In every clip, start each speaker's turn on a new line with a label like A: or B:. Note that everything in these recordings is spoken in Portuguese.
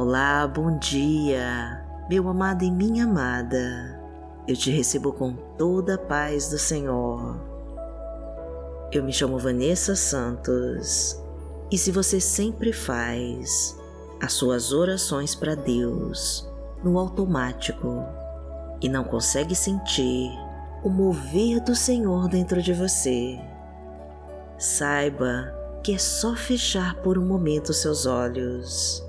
A: Olá, bom dia, meu amado e minha amada. Eu te recebo com toda a paz do Senhor. Eu me chamo Vanessa Santos e se você sempre faz as suas orações para Deus no automático e não consegue sentir o mover do Senhor dentro de você, saiba que é só fechar por um momento seus olhos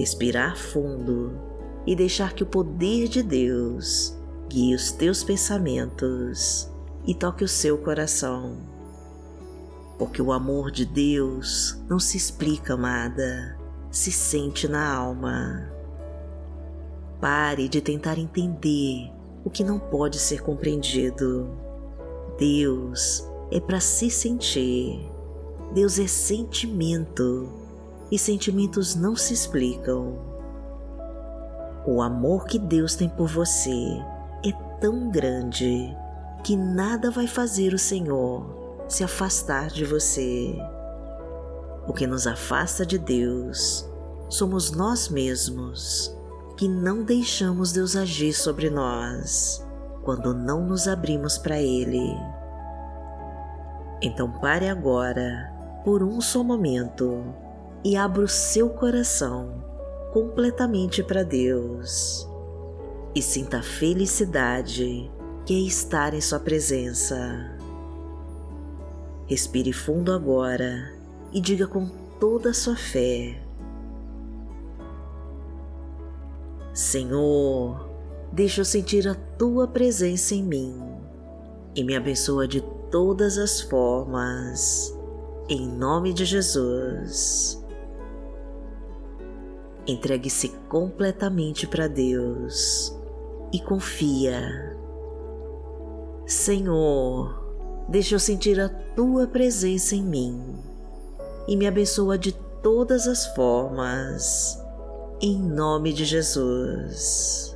A: respirar fundo e deixar que o poder de Deus guie os teus pensamentos e toque o seu coração. Porque o amor de Deus não se explica, amada, se sente na alma. Pare de tentar entender o que não pode ser compreendido. Deus é para se sentir. Deus é sentimento e sentimentos não se explicam. O amor que Deus tem por você é tão grande que nada vai fazer o Senhor se afastar de você. O que nos afasta de Deus somos nós mesmos, que não deixamos Deus agir sobre nós quando não nos abrimos para Ele. Então pare agora, por um só momento, e abra o seu coração completamente para Deus e sinta a felicidade que é estar em Sua presença. Respire fundo agora e diga com toda a sua fé: Senhor, deixa eu sentir a tua presença em mim e me abençoa de todas as formas, em nome de Jesus. Entregue-se completamente para Deus e confia. Senhor, deixa eu sentir a tua presença em mim e me abençoa de todas as formas, em nome de Jesus.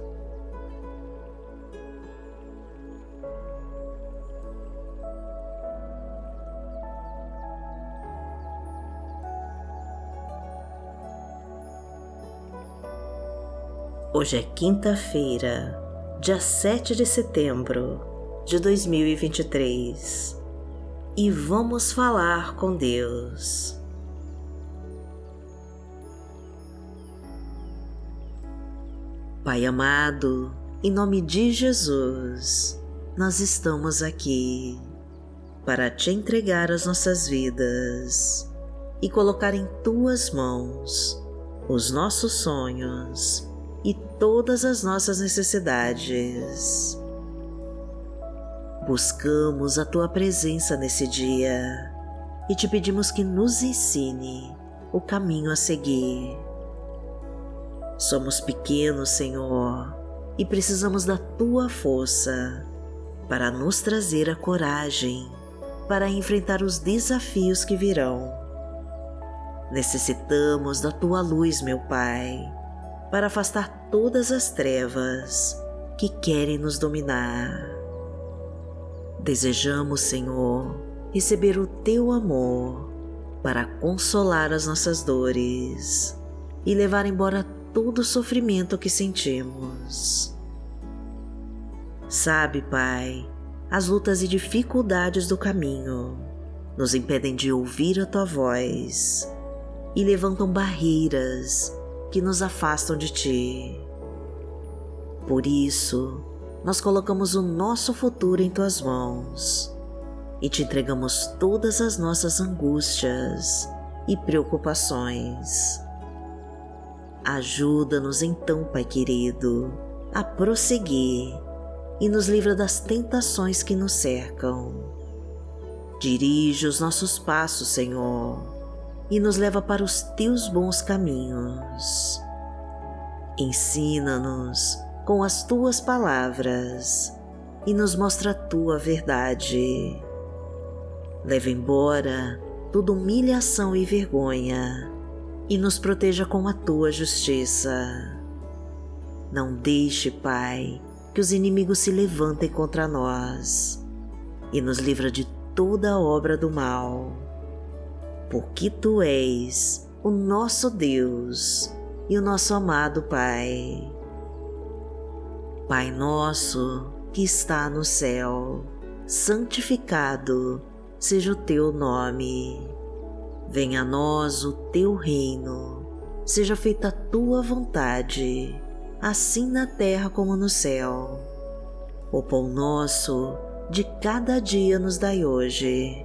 A: Hoje é quinta-feira, dia 7 de setembro de 2023 e vamos falar com Deus. Pai amado, em nome de Jesus, nós estamos aqui para te entregar as nossas vidas e colocar em tuas mãos os nossos sonhos e todas as nossas necessidades. Buscamos a tua presença nesse dia e te pedimos que nos ensine o caminho a seguir. Somos pequenos, Senhor, e precisamos da tua força para nos trazer a coragem para enfrentar os desafios que virão. Necessitamos da tua luz, meu Pai para afastar todas as trevas que querem nos dominar. Desejamos, Senhor, receber o teu amor para consolar as nossas dores e levar embora todo o sofrimento que sentimos. Sabe, Pai, as lutas e dificuldades do caminho nos impedem de ouvir a tua voz e levantam barreiras que nos afastam de Ti. Por isso, nós colocamos o nosso futuro em Tuas mãos e te entregamos todas as nossas angústias e preocupações. Ajuda-nos então, Pai querido, a prosseguir e nos livra das tentações que nos cercam. Dirige os nossos passos, Senhor e nos leva para os teus bons caminhos. Ensina-nos com as tuas palavras e nos mostra a tua verdade. Leva embora toda humilhação e vergonha e nos proteja com a tua justiça. Não deixe, Pai, que os inimigos se levantem contra nós e nos livra de toda obra do mal porque tu és o nosso Deus e o nosso amado Pai. Pai nosso que está no céu, santificado seja o teu nome. Venha a nós o teu reino, seja feita a tua vontade, assim na terra como no céu. O pão nosso de cada dia nos dai hoje.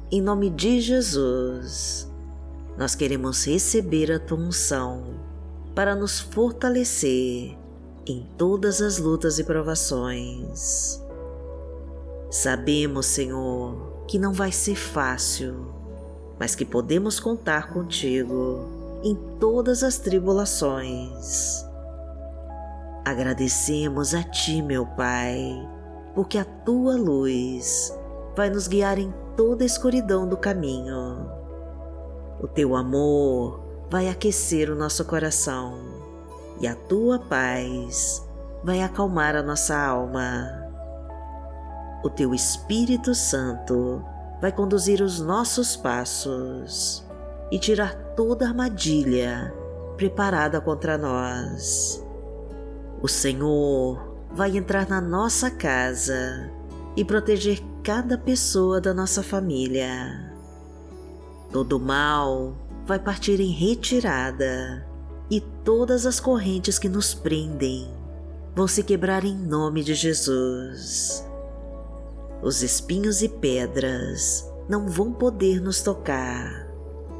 A: em nome de Jesus, nós queremos receber a tua unção para nos fortalecer em todas as lutas e provações. Sabemos, Senhor, que não vai ser fácil, mas que podemos contar contigo em todas as tribulações. Agradecemos a Ti, meu Pai, porque a Tua luz vai nos guiar em toda a escuridão do caminho. O teu amor vai aquecer o nosso coração e a tua paz vai acalmar a nossa alma. O teu Espírito Santo vai conduzir os nossos passos e tirar toda armadilha preparada contra nós. O Senhor vai entrar na nossa casa e proteger cada pessoa da nossa família. Todo mal vai partir em retirada e todas as correntes que nos prendem vão se quebrar em nome de Jesus. Os espinhos e pedras não vão poder nos tocar,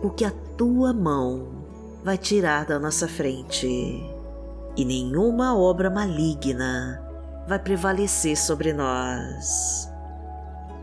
A: porque a tua mão vai tirar da nossa frente e nenhuma obra maligna vai prevalecer sobre nós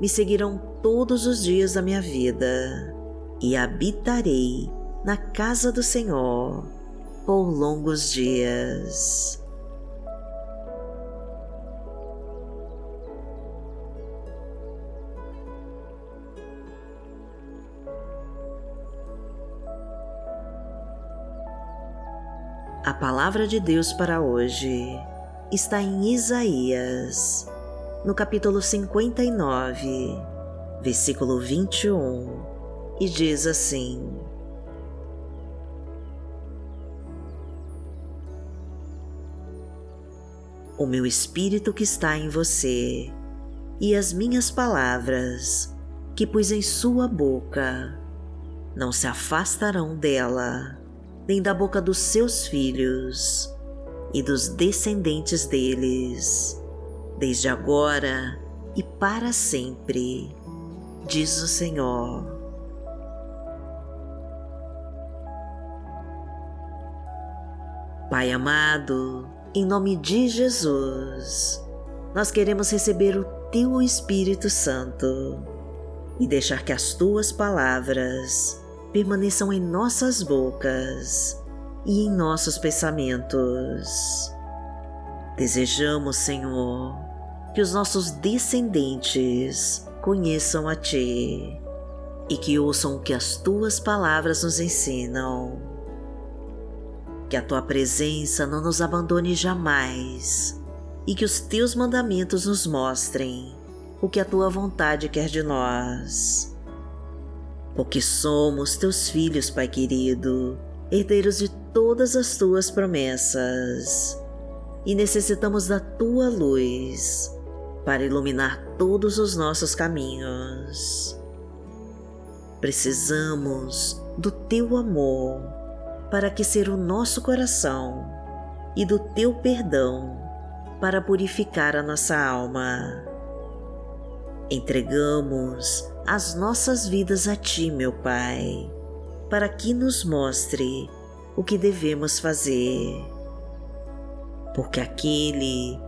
A: me seguirão todos os dias da minha vida e habitarei na casa do Senhor por longos dias. A palavra de Deus para hoje está em Isaías no capítulo 59, versículo 21, e diz assim: O meu espírito que está em você e as minhas palavras que pus em sua boca não se afastarão dela, nem da boca dos seus filhos e dos descendentes deles desde agora e para sempre, diz o Senhor. Pai amado, em nome de Jesus, nós queremos receber o Teu Espírito Santo e deixar que as Tuas palavras permaneçam em nossas bocas e em nossos pensamentos. Desejamos, Senhor, que os nossos descendentes conheçam a Ti e que ouçam o que as Tuas palavras nos ensinam. Que a Tua presença não nos abandone jamais e que os teus mandamentos nos mostrem o que a tua vontade quer de nós. Porque somos teus filhos, Pai querido, herdeiros de todas as tuas promessas, e necessitamos da tua luz para iluminar todos os nossos caminhos. Precisamos do teu amor para aquecer o nosso coração e do teu perdão para purificar a nossa alma. Entregamos as nossas vidas a Ti, meu Pai, para que nos mostre o que devemos fazer. Porque aquele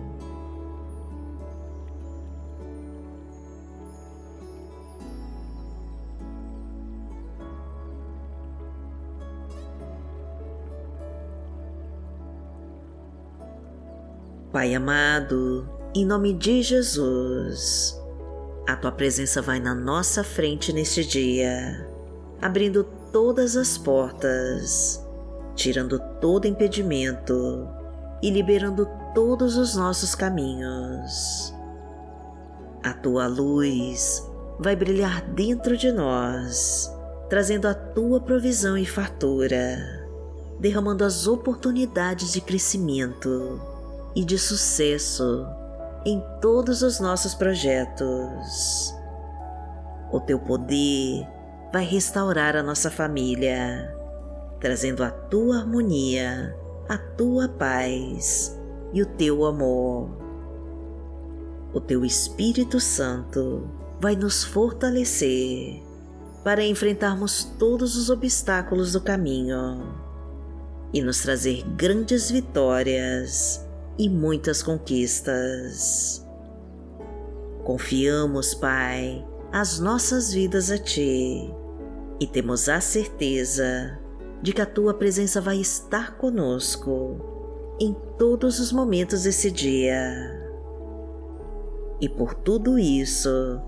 A: Pai amado, em nome de Jesus, a tua presença vai na nossa frente neste dia, abrindo todas as portas, tirando todo impedimento e liberando todos os nossos caminhos. A tua luz vai brilhar dentro de nós, trazendo a tua provisão e fartura, derramando as oportunidades de crescimento e de sucesso em todos os nossos projetos. O teu poder vai restaurar a nossa família, trazendo a tua harmonia, a tua paz e o teu amor. O teu Espírito Santo vai nos fortalecer para enfrentarmos todos os obstáculos do caminho e nos trazer grandes vitórias e muitas conquistas. Confiamos, Pai, as nossas vidas a Ti e temos a certeza de que a Tua presença vai estar conosco em todos os momentos desse dia. E por tudo isso,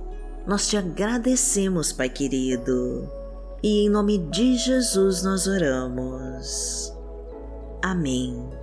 A: nós te agradecemos, Pai querido, e em nome de Jesus nós oramos. Amém.